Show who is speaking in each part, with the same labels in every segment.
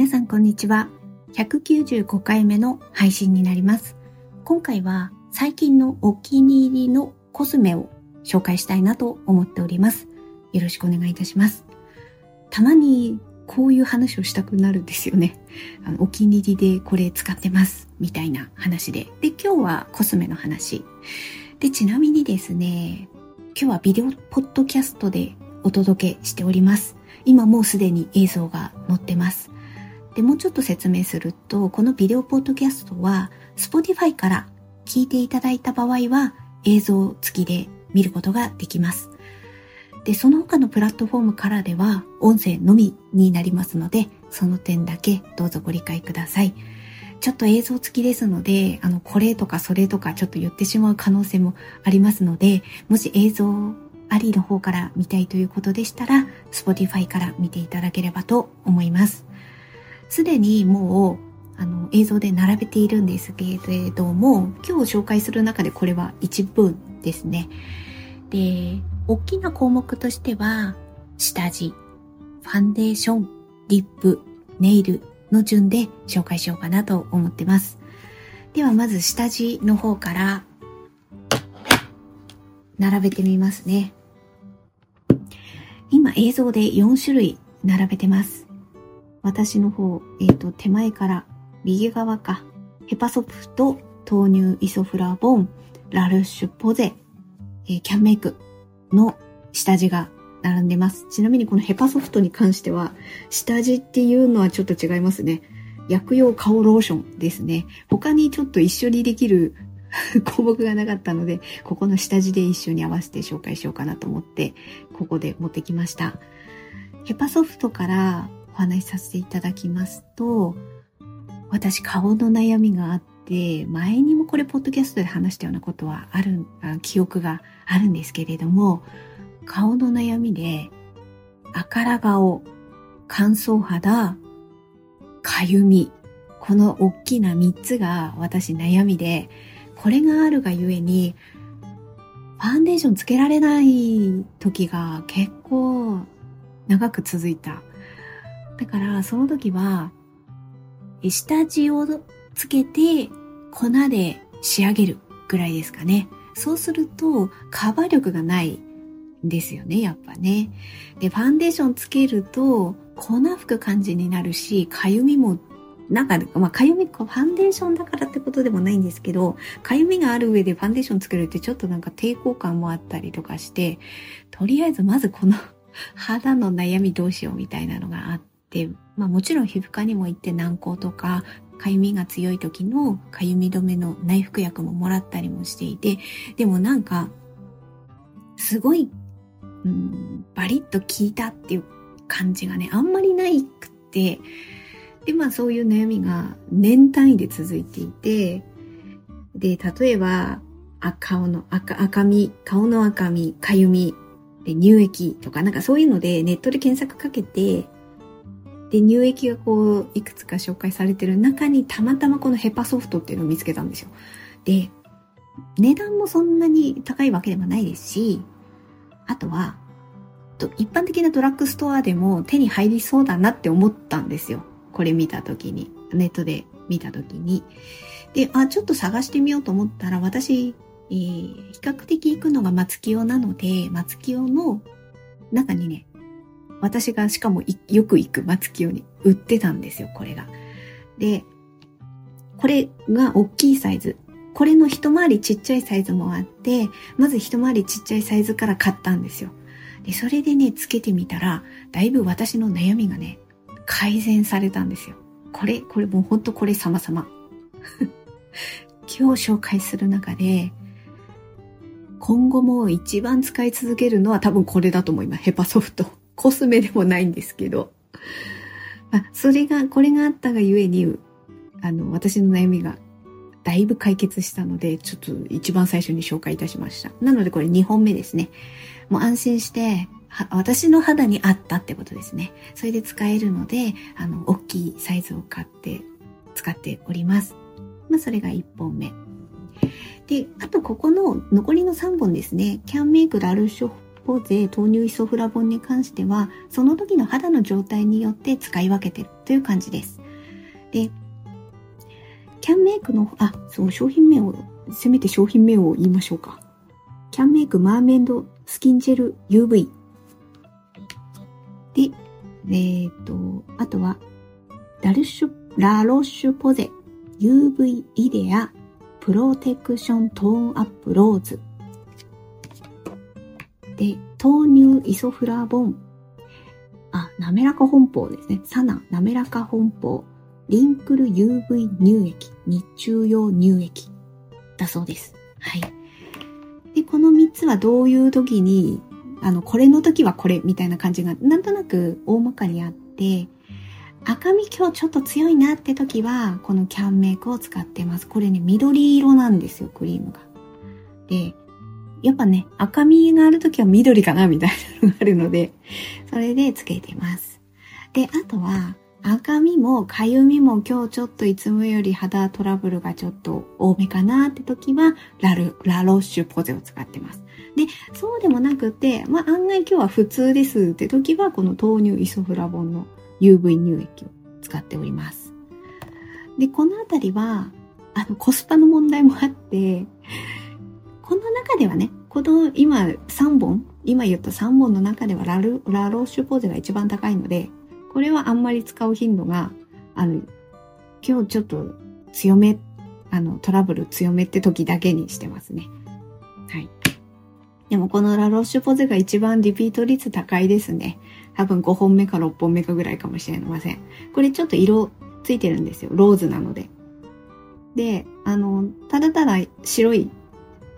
Speaker 1: 皆さんこんにちは。195回目の配信になります。今回は最近のお気に入りのコスメを紹介したいなと思っております。よろしくお願いいたします。たまにこういう話をしたくなるんですよね。あのお気に入りでこれ使ってます。みたいな話で。で、今日はコスメの話。で、ちなみにですね、今日はビデオポッドキャストでお届けしております。今もうすでに映像が載ってます。で、もうちょっと説明すると、このビデオポッドキャストは、Spotify から聞いていただいた場合は、映像付きで見ることができます。で、その他のプラットフォームからでは、音声のみになりますので、その点だけどうぞご理解ください。ちょっと映像付きですので、あの、これとかそれとかちょっと言ってしまう可能性もありますので、もし映像ありの方から見たいということでしたら、Spotify から見ていただければと思います。すでにもうあの映像で並べているんですけれども、今日紹介する中でこれは一部ですね。で、大きな項目としては、下地、ファンデーション、リップ、ネイルの順で紹介しようかなと思ってます。ではまず下地の方から並べてみますね。今映像で4種類並べてます。私の方、えっ、ー、と、手前から右側か、ヘパソフト、豆乳イソフラボン、ラルッシュポゼ、えー、キャンメイクの下地が並んでます。ちなみにこのヘパソフトに関しては、下地っていうのはちょっと違いますね。薬用顔ローションですね。他にちょっと一緒にできる 項目がなかったので、ここの下地で一緒に合わせて紹介しようかなと思って、ここで持ってきました。ヘパソフトからお話しさせていただきますと、私顔の悩みがあって、前にもこれポッドキャストで話したようなことはある、記憶があるんですけれども、顔の悩みで、赤ら顔、乾燥肌、かゆみ、この大きな3つが私悩みで、これがあるがゆえに、ファンデーションつけられない時が結構長く続いただからその時は、下地をつけて粉で仕上げるぐらいですかね。そうするとカバー力がないんですよね、やっぱね。で、ファンデーションつけると粉吹く感じになるし、かゆみもなんか、まあ、かゆみ、ファンデーションだからってことでもないんですけど、かゆみがある上でファンデーションつけるってちょっとなんか抵抗感もあったりとかして、とりあえずまずこの 肌の悩みどうしようみたいなのがあって、まあもちろん皮膚科にも行って軟膏とか、かゆみが強い時のかゆみ止めの内服薬ももらったりもしていて、でもなんか、すごい、うん、バリッと効いたっていう感じがね、あんまりないくって、で、まあそういう悩みが年単位で続いていて、で、例えば、顔の赤、赤み、顔の赤み、かゆみ、で乳液とかなんかそういうのでネットで検索かけてで、乳液がこう、いくつか紹介されてる中にたまたまこのヘパソフトっていうのを見つけたんですよ。で、値段もそんなに高いわけでもないですし、あとは、一般的なドラッグストアでも手に入りそうだなって思ったんですよ。これ見たときに。ネットで見たときに。で、あ、ちょっと探してみようと思ったら、私、えー、比較的行くのが松清なので、松清の中にね、私がしかもよく行く松清に売ってたんですよ、これが。で、これが大きいサイズ。これの一回りちっちゃいサイズもあって、まず一回りちっちゃいサイズから買ったんですよ。で、それでね、つけてみたら、だいぶ私の悩みがね、改善されたんですよ。これ、これもうほんとこれ様々。今日紹介する中で、今後も一番使い続けるのは多分これだと思います。ヘパソフト。コスメでもないんですけど、まあ、それが、これがあったがゆえに、あの、私の悩みがだいぶ解決したので、ちょっと一番最初に紹介いたしました。なのでこれ2本目ですね。もう安心して、私の肌に合ったってことですね。それで使えるので、あの、大きいサイズを買って使っております。まあ、それが1本目。で、あとここの残りの3本ですね。キャンメイクラルショッ方で豆乳イソフラボンに関してはその時の肌の状態によって使い分けてるという感じです。で、キャンメイクの、あ、そう、商品名を、せめて商品名を言いましょうか。キャンメイクマーメンドスキンジェル UV。で、えっ、ー、と、あとは、ラルシュ、ラロッシュポゼ UV イデアプロテクショントーンアップローズ。で、豆乳イソフラボン。あ、滑らか本邦ですね。サナ、滑らか本邦。リンクル UV 乳液、日中用乳液だそうです。はい。で、この3つはどういう時に、あの、これの時はこれみたいな感じがなんとなく大まかにあって、赤み今日ちょっと強いなって時は、このキャンメイクを使ってます。これね、緑色なんですよ、クリームが。で、やっぱね、赤みがある時は緑かなみたいなのがあるので、それでつけてます。で、あとは、赤みもかゆみも今日ちょっといつもより肌トラブルがちょっと多めかなって時はラル、ラロッシュポゼを使ってます。で、そうでもなくて、まあ案外今日は普通ですって時はこの豆乳イソフラボンの UV 乳液を使っております。で、このあたりは、あのコスパの問題もあって、この中ではね、この今3本、今言った3本の中ではラルラロッシュポーゼが一番高いので、これはあんまり使う頻度が、あの、今日ちょっと強め、あの、トラブル強めって時だけにしてますね。はい。でもこのラロッシュポーゼが一番リピート率高いですね。多分5本目か6本目かぐらいかもしれません。これちょっと色ついてるんですよ。ローズなので。で、あの、ただただ白い、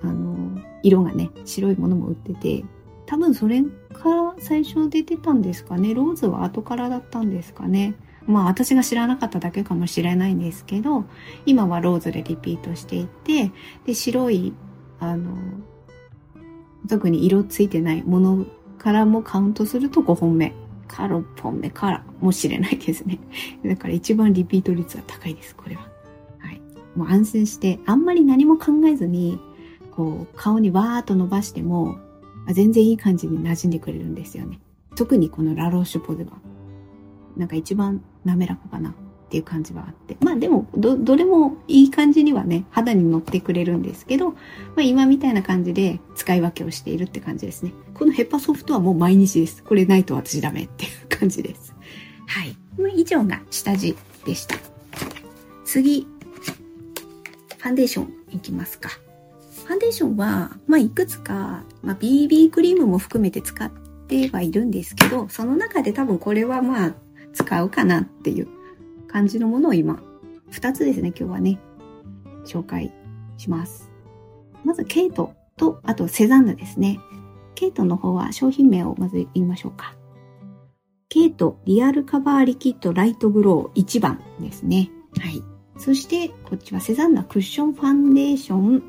Speaker 1: あの、色がね、白いものも売ってて、多分それから最初出てたんですかね。ローズは後からだったんですかね。まあ私が知らなかっただけかもしれないんですけど、今はローズでリピートしていて、で、白い、あの、特に色ついてないものからもカウントすると5本目か6本目からもしれないですね。だから一番リピート率は高いです、これは。はい。もう安心して、あんまり何も考えずに、こう、顔にわーっと伸ばしても、全然いい感じに馴染んでくれるんですよね。特にこのラローシュポゼは。なんか一番滑らかかなっていう感じはあって。まあでも、ど、どれもいい感じにはね、肌に乗ってくれるんですけど、まあ今みたいな感じで使い分けをしているって感じですね。このヘッパソフトはもう毎日です。これないと私ダメっていう感じです。はい。以上が下地でした。次、ファンデーションいきますか。ファンデーションは、まあ、いくつか、まあ、BB クリームも含めて使ってはいるんですけど、その中で多分これはまあ、使うかなっていう感じのものを今、2つですね、今日はね、紹介します。まず、ケイトと、あと、セザンヌですね。ケイトの方は商品名をまず言いましょうか。ケイトリアルカバーリキッドライトグロー1番ですね。はい。そして、こっちはセザンナクッションファンデーション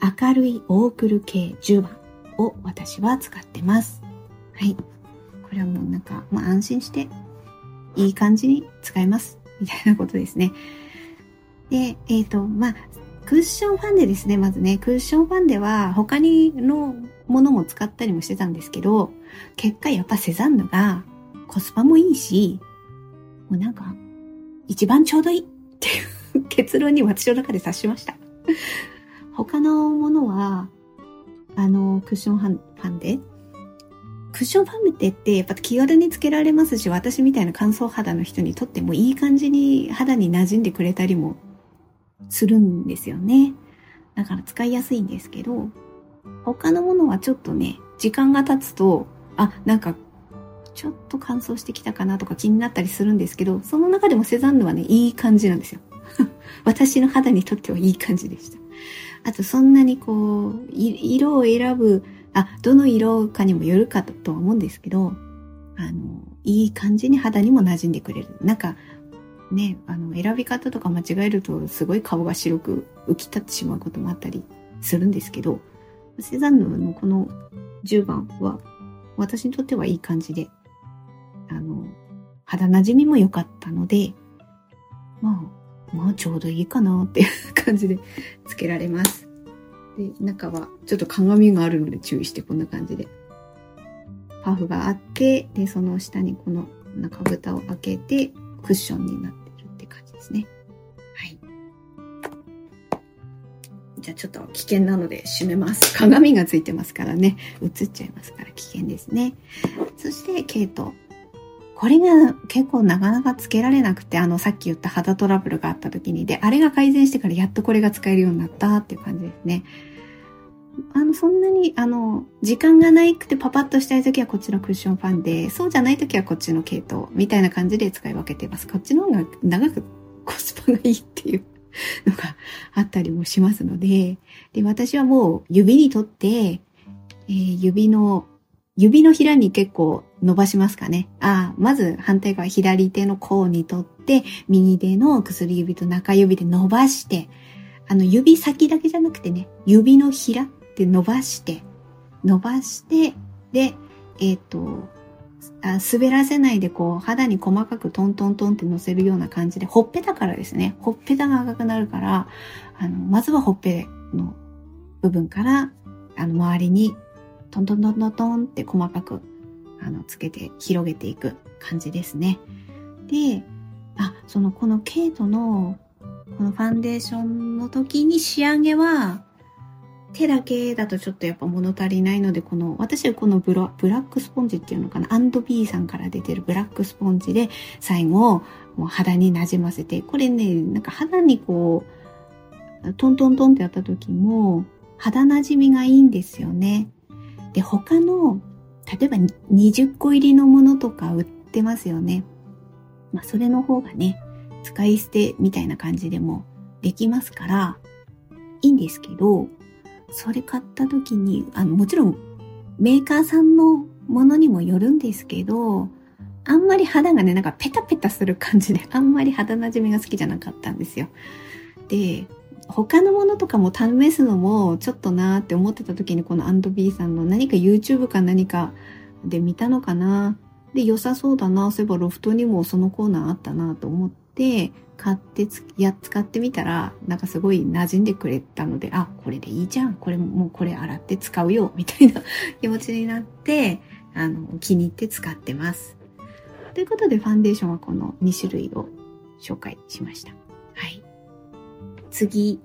Speaker 1: 明るいオークル系10番を私は使ってます。はい。これはもうなんか、まあ、安心していい感じに使えます。みたいなことですね。で、えっ、ー、と、まあ、クッションファンデですね、まずね。クッションファンデは他にのものも使ったりもしてたんですけど、結果やっぱセザンヌがコスパもいいし、もうなんか、一番ちょうどいいっていう結論に私の中で達しました。他のものは、あの、クッションファンデ？クッションファンデってやっぱ気軽につけられますし、私みたいな乾燥肌の人にとってもいい感じに肌に馴染んでくれたりもするんですよね。だから使いやすいんですけど、他のものはちょっとね、時間が経つと、あ、なんか、ちょっと乾燥してきたかなとか気になったりするんですけど、その中でもセザンヌはね、いい感じなんですよ。私の肌にとってはいい感じでした。あとそんなにこう、色を選ぶ、あ、どの色かにもよるかとは思うんですけど、あの、いい感じに肌にも馴染んでくれる。なんか、ね、あの、選び方とか間違えるとすごい顔が白く浮き立ってしまうこともあったりするんですけど、セザンヌのこの10番は私にとってはいい感じで、あの、肌馴染みも良かったので、まあ、まあちょうどいいかなっていう感じでつけられます。で、中はちょっと鏡があるので注意してこんな感じで。パフがあって、で、その下にこの中蓋を開けて、クッションになってるって感じですね。はい。じゃあちょっと危険なので閉めます。鏡がついてますからね。映っちゃいますから危険ですね。そして、ケイト。これが結構なかなかつけられなくて、あの、さっき言った肌トラブルがあった時に、で、あれが改善してからやっとこれが使えるようになったっていう感じですね。あの、そんなに、あの、時間がないくてパパッとしたい時はこっちのクッションファンで、そうじゃない時はこっちの系統みたいな感じで使い分けています。こっちの方が長くコスパがいいっていうのがあったりもしますので、で、私はもう指にとって、えー、指の、指のひらに結構伸ばしますかね。ああ、まず反対側左手の甲にとって、右手の薬指と中指で伸ばして、あの指先だけじゃなくてね、指のひらで伸ばして、伸ばして、で、えっ、ー、と、あ滑らせないでこう肌に細かくトントントンって乗せるような感じで、ほっぺたからですね、ほっぺたが赤くなるから、あの、まずはほっぺの部分から、あの、周りにトントントントンって細かく、あの、つけて広げていく感じですね。で、あ、その、このケイトの、このファンデーションの時に仕上げは、手だけだとちょっとやっぱ物足りないので、この、私はこのブラブラックスポンジっていうのかな、アンドビーさんから出てるブラックスポンジで最後、もう肌になじませて、これね、なんか肌にこう、トントントンってやった時も、肌なじみがいいんですよね。で、他の、例えば20個入りのものとか売ってますよね。まあ、それの方がね、使い捨てみたいな感じでもできますから、いいんですけど、それ買った時に、あの、もちろんメーカーさんのものにもよるんですけど、あんまり肌がね、なんかペタペタする感じで、あんまり肌なじみが好きじゃなかったんですよ。で、他のものとかも試すのもちょっとなーって思ってた時にこのアンドビーさんの何か YouTube か何かで見たのかなで、良さそうだな。そういえばロフトにもそのコーナーあったなと思って、買ってつ、や、使ってみたら、なんかすごい馴染んでくれたので、あ、これでいいじゃん。これもうこれ洗って使うよ。みたいな 気持ちになって、あの、気に入って使ってます。ということで、ファンデーションはこの2種類を紹介しました。はい。次、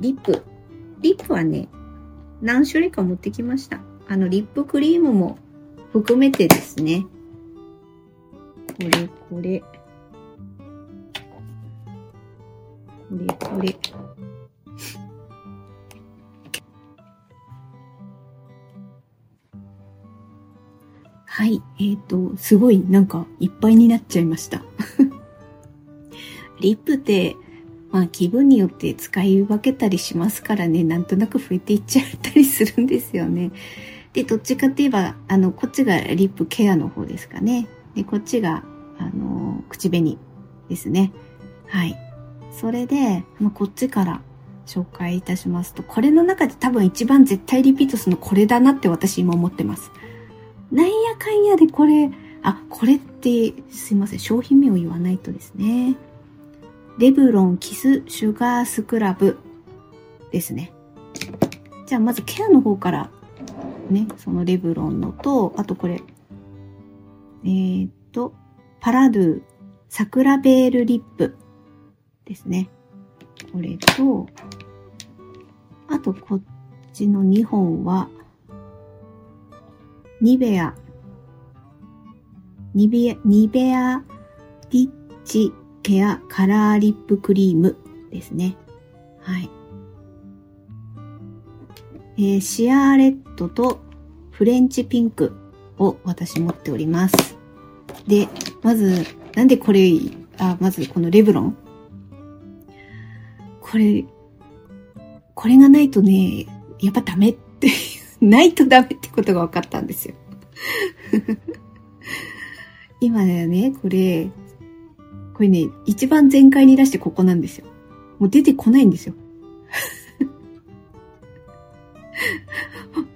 Speaker 1: リップ。リップはね、何種類か持ってきました。あの、リップクリームも含めてですね。これ、これ。これこれ。はい。えっ、ー、と、すごいなんかいっぱいになっちゃいました。リップって、まあ気分によって使い分けたりしますからね、なんとなく増えていっちゃったりするんですよね。で、どっちかって言えば、あの、こっちがリップケアの方ですかね。で、こっちが、あの、口紅ですね。はい。それで、まあ、こっちから紹介いたしますと、これの中で多分一番絶対リピートするのこれだなって私今思ってます。なんやかんやでこれ、あ、これってすいません、商品名を言わないとですね。レブロンキスシュガースクラブですね。じゃあまずケアの方からね、そのレブロンのと、あとこれ、えー、っと、パラドゥ桜ベールリップですね。これと、あとこっちの2本は、ニベア、ニベア、ニベアリッチケアカラーリップクリームですね。はい。えー、シアーレットとフレンチピンクを私持っております。で、まず、なんでこれ、あ、まずこのレブロン？これ、これがないとね、やっぱダメって、ないとダメってことが分かったんですよ。今だよね、これ、これね、一番全開に出してここなんですよ。もう出てこないんですよ。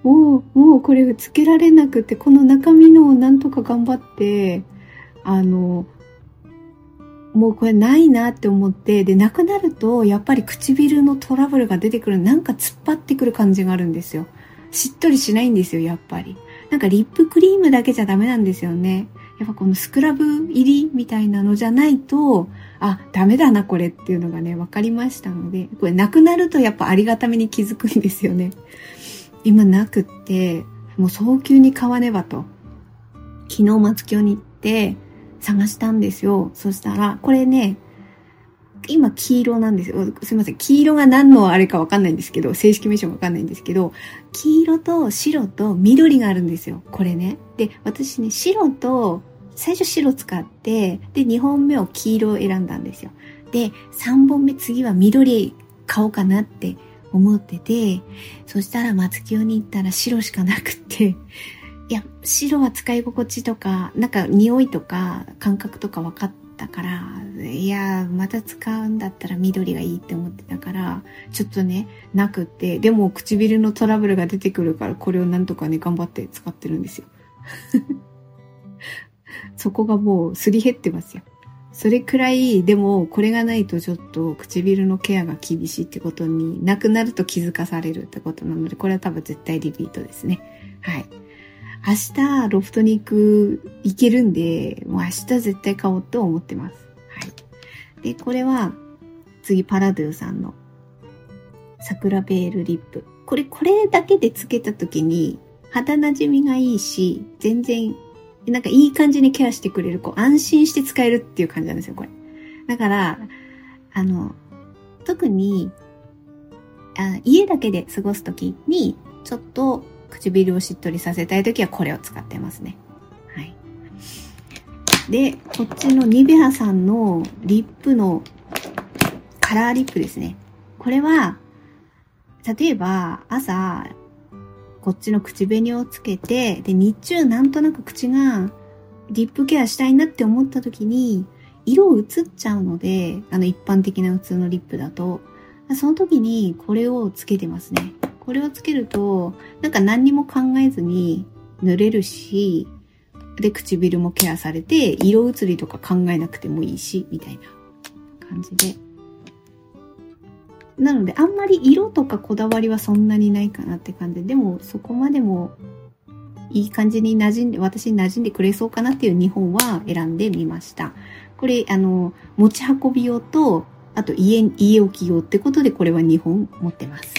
Speaker 1: もう、もうこれつけられなくて、この中身のをなんとか頑張って、あの、もうこれないなって思って、で、なくなると、やっぱり唇のトラブルが出てくる、なんか突っ張ってくる感じがあるんですよ。しっとりしないんですよ、やっぱり。なんかリップクリームだけじゃダメなんですよね。やっぱこのスクラブ入りみたいなのじゃないと、あ、ダメだなこれっていうのがね、分かりましたので、これなくなるとやっぱありがために気づくんですよね。今なくって、もう早急に買わねばと。昨日松京に行って探したんですよ。そしたら、これね、今黄色なんですよ。すいません。黄色が何のあれかわかんないんですけど、正式名称わかんないんですけど、黄色と白と緑があるんですよ。これね。で、私ね、白と、最初白使って、で、2本目を黄色を選んだんですよ。で、3本目次は緑買おうかなって思ってて、そしたら松清に行ったら白しかなくって、いや、白は使い心地とか、なんか匂いとか感覚とか分かったから、いや、また使うんだったら緑がいいって思ってたから、ちょっとね、なくって、でも唇のトラブルが出てくるから、これをなんとかね、頑張って使ってるんですよ。そこがもうすり減ってますよ。それくらい、でもこれがないとちょっと唇のケアが厳しいってことになくなると気づかされるってことなので、これは多分絶対リピートですね。はい。明日ロフトに行く、行けるんで、もう明日絶対買おうと思ってます。はい。で、これは、次パラドゥさんの桜ベールリップ。これ、これだけでつけた時に肌馴染みがいいし、全然なんかいい感じにケアしてくれる、こう安心して使えるっていう感じなんですよ、これ。だから、あの、特に、あ家だけで過ごすときに、ちょっと唇をしっとりさせたいときはこれを使ってますね。はい。で、こっちのニベアさんのリップのカラーリップですね。これは、例えば朝こっちの口紅をつけて、で、日中なんとなく口がリップケアしたいなって思った時に、色移っちゃうので、あの一般的な普通のリップだと、その時にこれをつけてますね。これをつけると、なんか何にも考えずに塗れるし、で、唇もケアされて、色移りとか考えなくてもいいし、みたいな感じで。なので、あんまり色とかこだわりはそんなにないかなって感じで、もそこまでもいい感じに馴染んで、私に馴染んでくれそうかなっていう2本は選んでみました。これ、あの、持ち運び用と、あと家、家置き用ってことでこれは2本持ってます。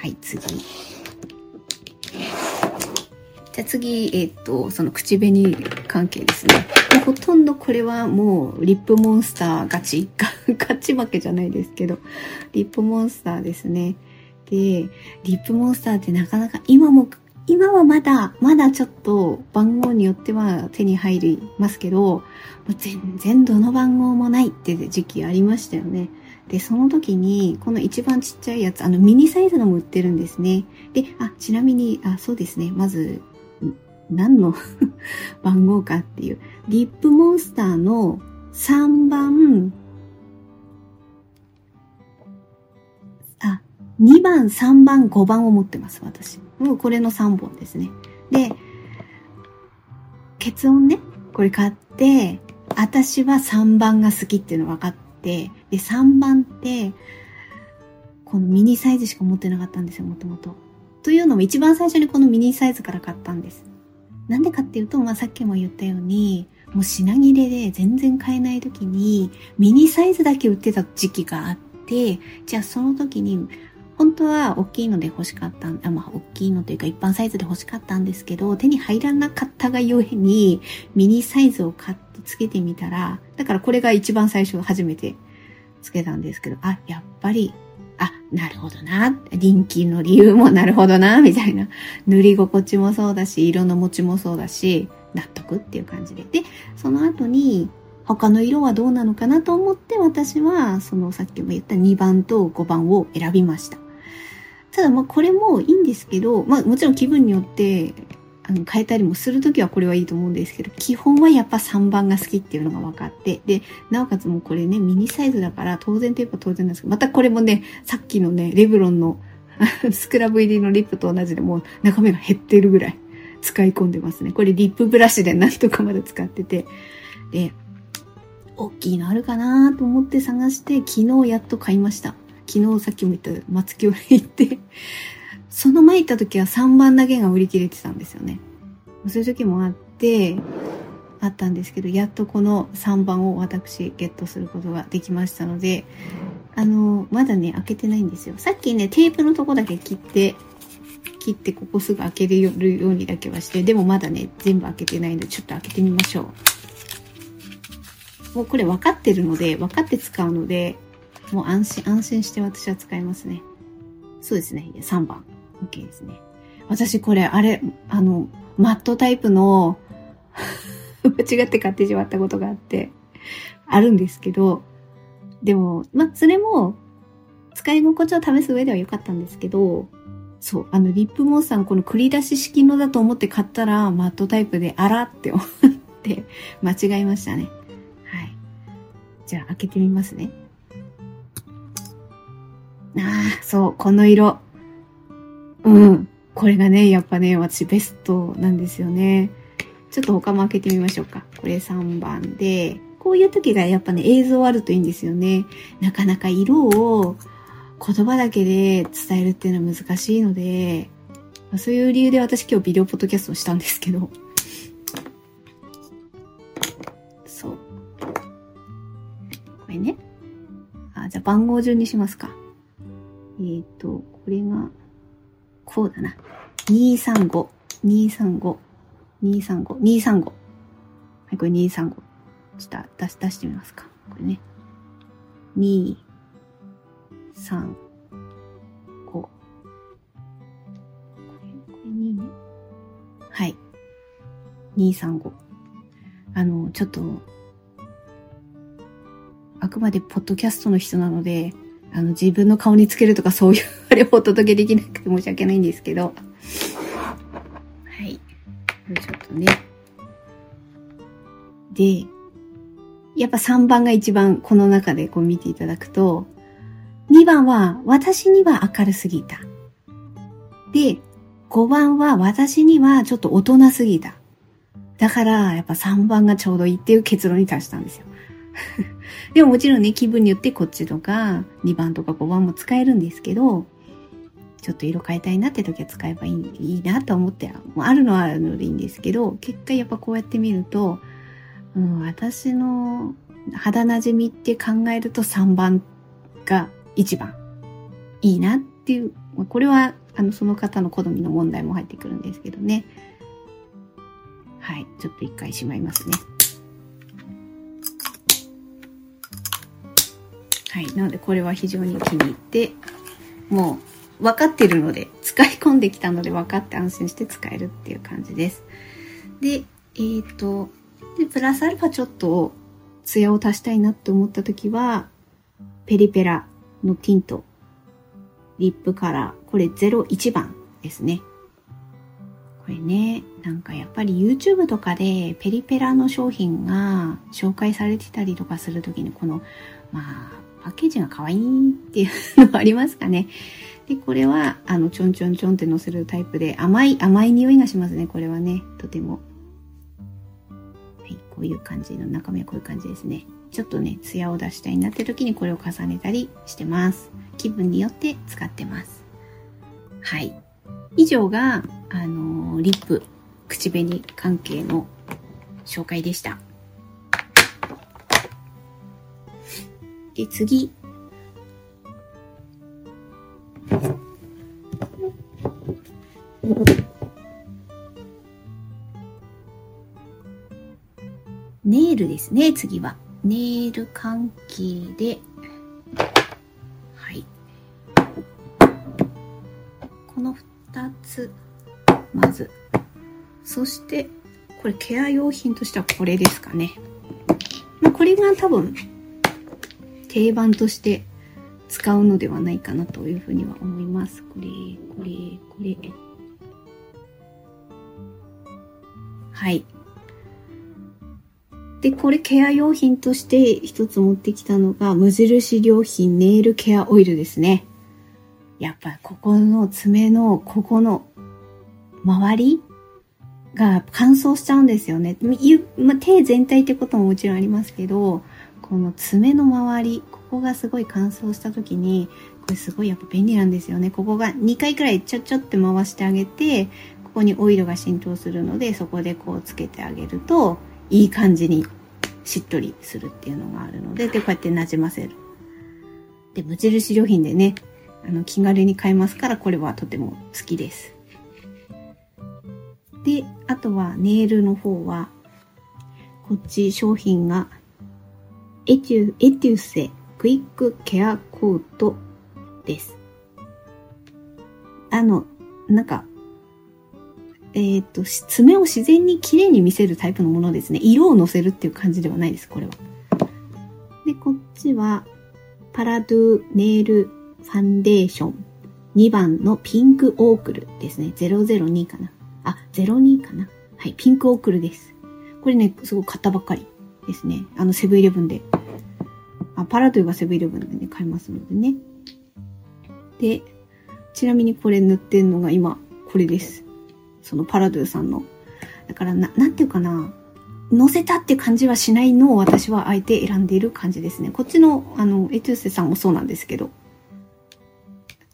Speaker 1: はい、次。じゃあ次、えっ、と、その口紅関係ですね。ほとんどこれはもうリップモンスターガチガチ負けじゃないですけど、リップモンスターですね。で、リップモンスターってなかなか今も、今はまだ、まだちょっと番号によっては手に入りますけど、もう全然どの番号もないって時期ありましたよね。で、その時に、この一番ちっちゃいやつ、あのミニサイズのも売ってるんですね。で、あ、ちなみに、あ、そうですね。まず、何の 番号かっていう。リップモンスターの3番、あ、2番、3番、5番を持ってます、私。もうこれの3本ですね。で、結音ね、これ買って、私は3番が好きっていうの分かって、で、3番って、このミニサイズしか持ってなかったんですよ、もともと。というのも一番最初にこのミニサイズから買ったんです。なんでかっていうと、まあ、さっきも言ったように、もう品切れで全然買えない時に、ミニサイズだけ売ってた時期があって、じゃあその時に、本当は大きいので欲しかったあ、まあ、大きいのというか一般サイズで欲しかったんですけど、手に入らなかったがゆえに、ミニサイズを買ってつけてみたら、だからこれが一番最初初めてつけたんですけど、あ、やっぱりあ、なるほどな。人気の理由もなるほどな、みたいな。塗り心地もそうだし、色の持ちもそうだし、納得っていう感じで。で、その後に、他の色はどうなのかなと思って私は、そのさっきも言った2番と5番を選びました。ただまあこれもいいんですけど、まあもちろん気分によってあの変えたりもするときはこれはいいと思うんですけど、基本はやっぱ3番が好きっていうのが分かって、で、なおかつもうこれね、ミニサイズだから当然といえば当然なんですけど、またこれもね、さっきのね、レブロンの スクラブ入りのリップと同じでもう中身が減ってるぐらい使い込んでますね。これリップブラシでなんとかまで使ってて、で、大きいのあるかなと思って探して、昨日やっと買いました。昨日さっきも言った松清に行ってその前行った時は3番だけが売り切れてたんですよね。そういう時もあって、あったんですけど、やっとこの3番を私ゲットすることができましたので、あの、まだね、開けてないんですよ。さっきね、テープのとこだけ切って、切ってここすぐ開けるようにだけはして、でもまだね、全部開けてないので、ちょっと開けてみましょう。もうこれ分かってるので、分かって使うので、もう安心、安心して私は使いますね。そうですね。3番。OK ですね。私これ、あれ、あの、マットタイプの 間違って買ってしまったことがあって、あるんですけど、でも、ま、それも、使い心地を試す上では良かったんですけど、そう、あの、リップモンスターのこの繰り出し式のだと思って買ったら、マットタイプで、あらって思って、間違えましたね。はい。じゃあ、開けてみますね。ああ、そう、この色。うん。これがね、やっぱね、私ベストなんですよね。ちょっと他も開けてみましょうか。これ3番で、こういう時がやっぱね、映像あるといいんですよね。なかなか色を言葉だけで伝えるっていうのは難しいので、そういう理由で私今日ビデオポッドキャストをしたんですけど。そう。これね。あ、じゃあ番号順にしますか。えっ、ー、と、これが、こうだな。235、235、235、235。はい、これ235。ちょっと出し、出してみますか。これね。2、3、5。これ、これ2ね。はい。235。あの、ちょっと、あくまでポッドキャストの人なので、あの、自分の顔につけるとかそういうあれをお届けできなくて申し訳ないんですけど。はい。ちょっとね。で、やっぱ3番が一番この中でこう見ていただくと、2番は私には明るすぎた。で、5番は私にはちょっと大人すぎた。だから、やっぱ3番がちょうどいいっていう結論に達したんですよ。でももちろんね、気分によってこっちとか、2番とか5番も使えるんですけど、ちょっと色変えたいなって時は使えばいいいいなと思って、もうあるのはあるのでいいんですけど、結果やっぱこうやって見ると、うん、私の肌なじみって考えると3番が一番いいなっていう、これはあのその方の好みの問題も入ってくるんですけどね。はい、ちょっと一回しまいますね。はい。なので、これは非常に気に入って、もう、分かってるので、使い込んできたので分かって安心して使えるっていう感じです。で、えっ、ー、と、で、プラスアルファちょっと、ツヤを足したいなって思った時は、ペリペラのティント、リップカラー、これ01番ですね。これね、なんかやっぱり YouTube とかでペリペラの商品が紹介されてたりとかするときにこの、まあ、パッケージが可愛いっていうのがありますかね。で、これは、あの、ちょんちょんちょんって乗せるタイプで、甘い、甘い匂いがしますね、これはね。とても。はい、こういう感じの中身はこういう感じですね。ちょっとね、ツヤを出したいなって時にこれを重ねたりしてます。気分によって使ってます。はい。以上が、あのー、リップ、口紅関係の紹介でした。で、次。ネイルですね、次は。ネイル関係で、はい。この二つ、まず。そして、これケア用品としてはこれですかね。これが多分定番として使うのではないかなというふうには思います。これ、これ、これ。はい。で、これケア用品として一つ持ってきたのが、無印良品ネイルケアオイルですね。やっぱここの爪の、ここの周りが乾燥しちゃうんですよね。ま手全体ってことももちろんありますけど、この爪の周り、ここがすごい乾燥した時に、これすごいやっぱ便利なんですよね。ここが2回くらいちょちょって回してあげて、ここにオイルが浸透するので、そこでこうつけてあげると、いい感じにしっとりするっていうのがあるので、で、こうやって馴染ませる。で、無印良品でね、あの、気軽に買えますから、これはとても好きです。で、あとはネイルの方は、こっち商品が、エチュ、エテュセクイックケアコートです。あの、なんか、えっ、ー、と、爪を自然に綺麗に見せるタイプのものですね。色をのせるっていう感じではないです、これは。で、こっちは、パラドゥネイルファンデーション2番のピンクオークルですね。002かな。あ、02かな。はい、ピンクオークルです。これね、すごい買ったばっかりですね。あの、セブンイレブンで。パラドゥがセブンイレブンでね、買えますのでね。で、ちなみにこれ塗ってんのが今、これです。そのパラドゥさんの。だからな、なんていうかな。乗せたって感じはしないのを私はあえて選んでいる感じですね。こっちの、あの、エトゥーセさんもそうなんですけど。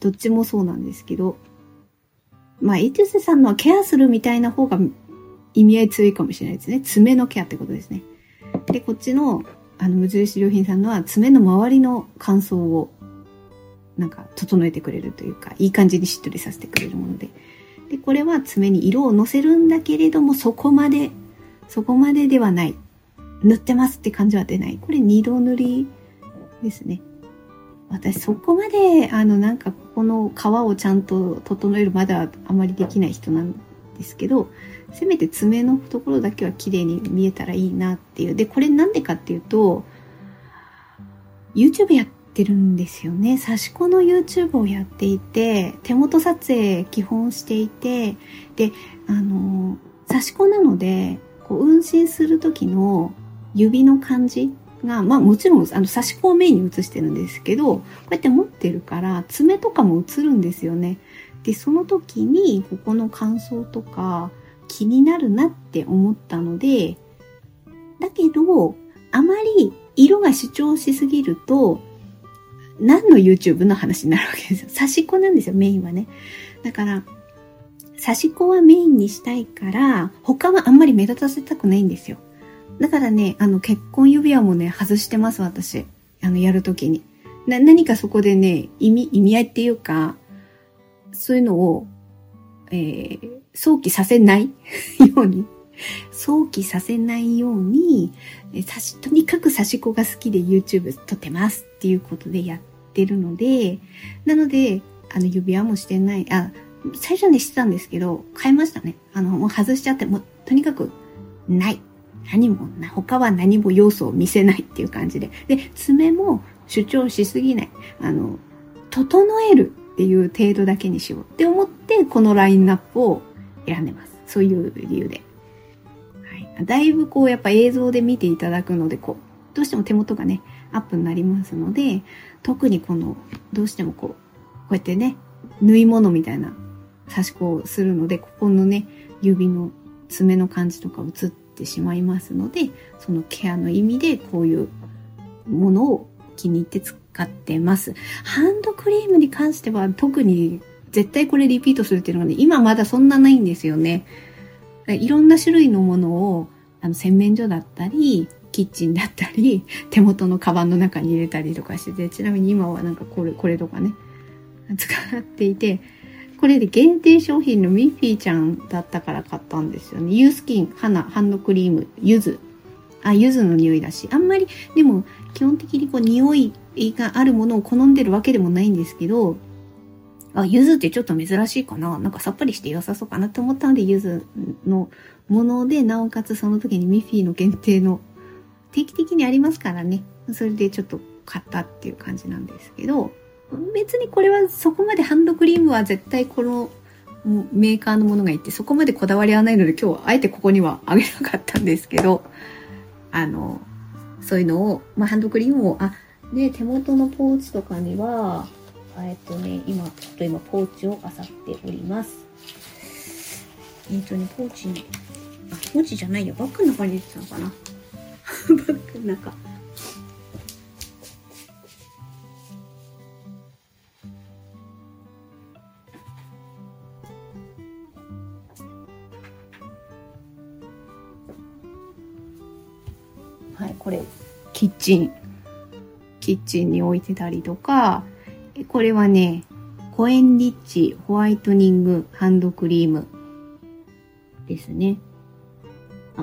Speaker 1: どっちもそうなんですけど。まあ、エトゥーセさんのはケアするみたいな方が意味合い強いかもしれないですね。爪のケアってことですね。で、こっちの、あの、無印良品さんのは爪の周りの乾燥をなんか整えてくれるというか、いい感じにしっとりさせてくれるもので。で、これは爪に色をのせるんだけれども、そこまで、そこまでではない。塗ってますって感じは出ない。これ二度塗りですね。私そこまで、あの、なんかここの皮をちゃんと整えるまではあまりできない人なんですけど、せめて爪のところだけは綺麗に見えたらいいなっていう。で、これなんでかっていうと、YouTube やってるんですよね。刺し子の YouTube をやっていて、手元撮影基本していて、で、あの、刺し子なので、こう、運針する時の指の感じが、まあもちろん、あの、刺し子をメインに映してるんですけど、こうやって持ってるから、爪とかも映るんですよね。で、その時に、ここの感想とか、気になるなって思ったので、だけど、あまり色が主張しすぎると、何の YouTube の話になるわけですよ。刺し子なんですよ、メインはね。だから、刺し子はメインにしたいから、他はあんまり目立たせたくないんですよ。だからね、あの、結婚指輪もね、外してます、私。あの、やるときに。な、何かそこでね、意味、意味合いっていうか、そういうのを、えー、想起させない ように、想起させないように、えし、とにかく刺し子が好きで YouTube 撮ってますっていうことでやってるので、なので、あの、指輪もしてない、あ、最初にしてたんですけど、変えましたね。あの、もう外しちゃって、もう、とにかく、ない。何も、他は何も要素を見せないっていう感じで。で、爪も主張しすぎない。あの、整えるっていう程度だけにしようって思って、このラインナップを選んでます。そういう理由で。はい。だいぶこう、やっぱ映像で見ていただくので、こう、どうしても手元がね、アップになりますので、特にこの、どうしてもこう、こうやってね、縫い物みたいな差し子をするので、ここのね、指の爪の感じとか映ってしまいますので、そのケアの意味でこういうものを気に入って使ってます。ハンドクリームに関しては特に絶対これリピートするっていうのがね、今まだそんなないんですよね。いろんな種類のものを、あの、洗面所だったり、キッチンだったり、手元のカバンの中に入れたりとかしてて、ちなみに今はなんかこれ、これとかね、使っていて、これで限定商品のミッフィーちゃんだったから買ったんですよね。ユースキン、花、ハンドクリーム、柚子。あ、柚子の匂いだし。あんまり、でも、基本的にこう、匂いがあるものを好んでるわけでもないんですけど、あ、柚子ってちょっと珍しいかななんかさっぱりして良さそうかなって思ったので、柚子のもので、なおかつその時にミッフィーの限定の定期的にありますからね。それでちょっと買ったっていう感じなんですけど、別にこれはそこまでハンドクリームは絶対このメーカーのものがいて、そこまでこだわりはないので今日はあえてここにはあげなかったんですけど、あの、そういうのを、まあ、ハンドクリームを、あ、で、手元のポーチとかには、えっとね、今、ちょっと今、ポーチを漁っております。えっとね、ポーチに、あ、ポーチじゃないよ。バッグの中に入れてたのかな。バッグの中。はい、これ、キッチン。キッチンに置いてたりとか、これはね、コエンリッチホワイトニングハンドクリームですね。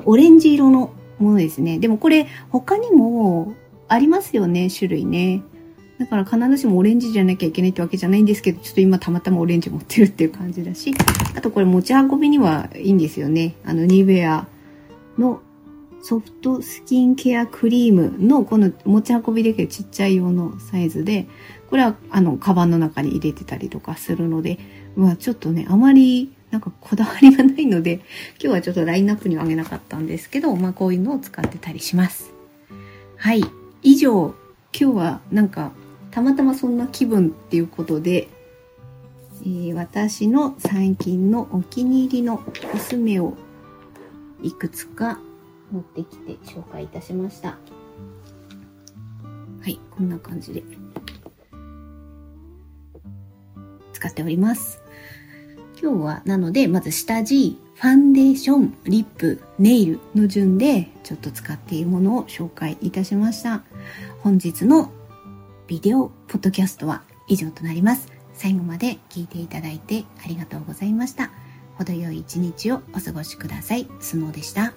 Speaker 1: オレンジ色のものですね。でもこれ他にもありますよね、種類ね。だから必ずしもオレンジじゃなきゃいけないってわけじゃないんですけど、ちょっと今たまたまオレンジ持ってるっていう感じだし、あとこれ持ち運びにはいいんですよね。あの、ニベアのソフトスキンケアクリームのこの持ち運びできるちっちゃい用のサイズで、これはあの、カバンの中に入れてたりとかするので、まあちょっとね、あまりなんかこだわりがないので、今日はちょっとラインナップにはあげなかったんですけど、まあこういうのを使ってたりします。はい。以上、今日はなんかたまたまそんな気分っていうことで、えー、私の最近のお気に入りのコスメをいくつか持ってきて紹介いたしました。はい、こんな感じで使っております。今日はなので、まず下地、ファンデーション、リップ、ネイルの順でちょっと使っているものを紹介いたしました。本日のビデオポッドキャストは以上となります。最後まで聞いていただいてありがとうございました。程よい一日をお過ごしください。スノーでした。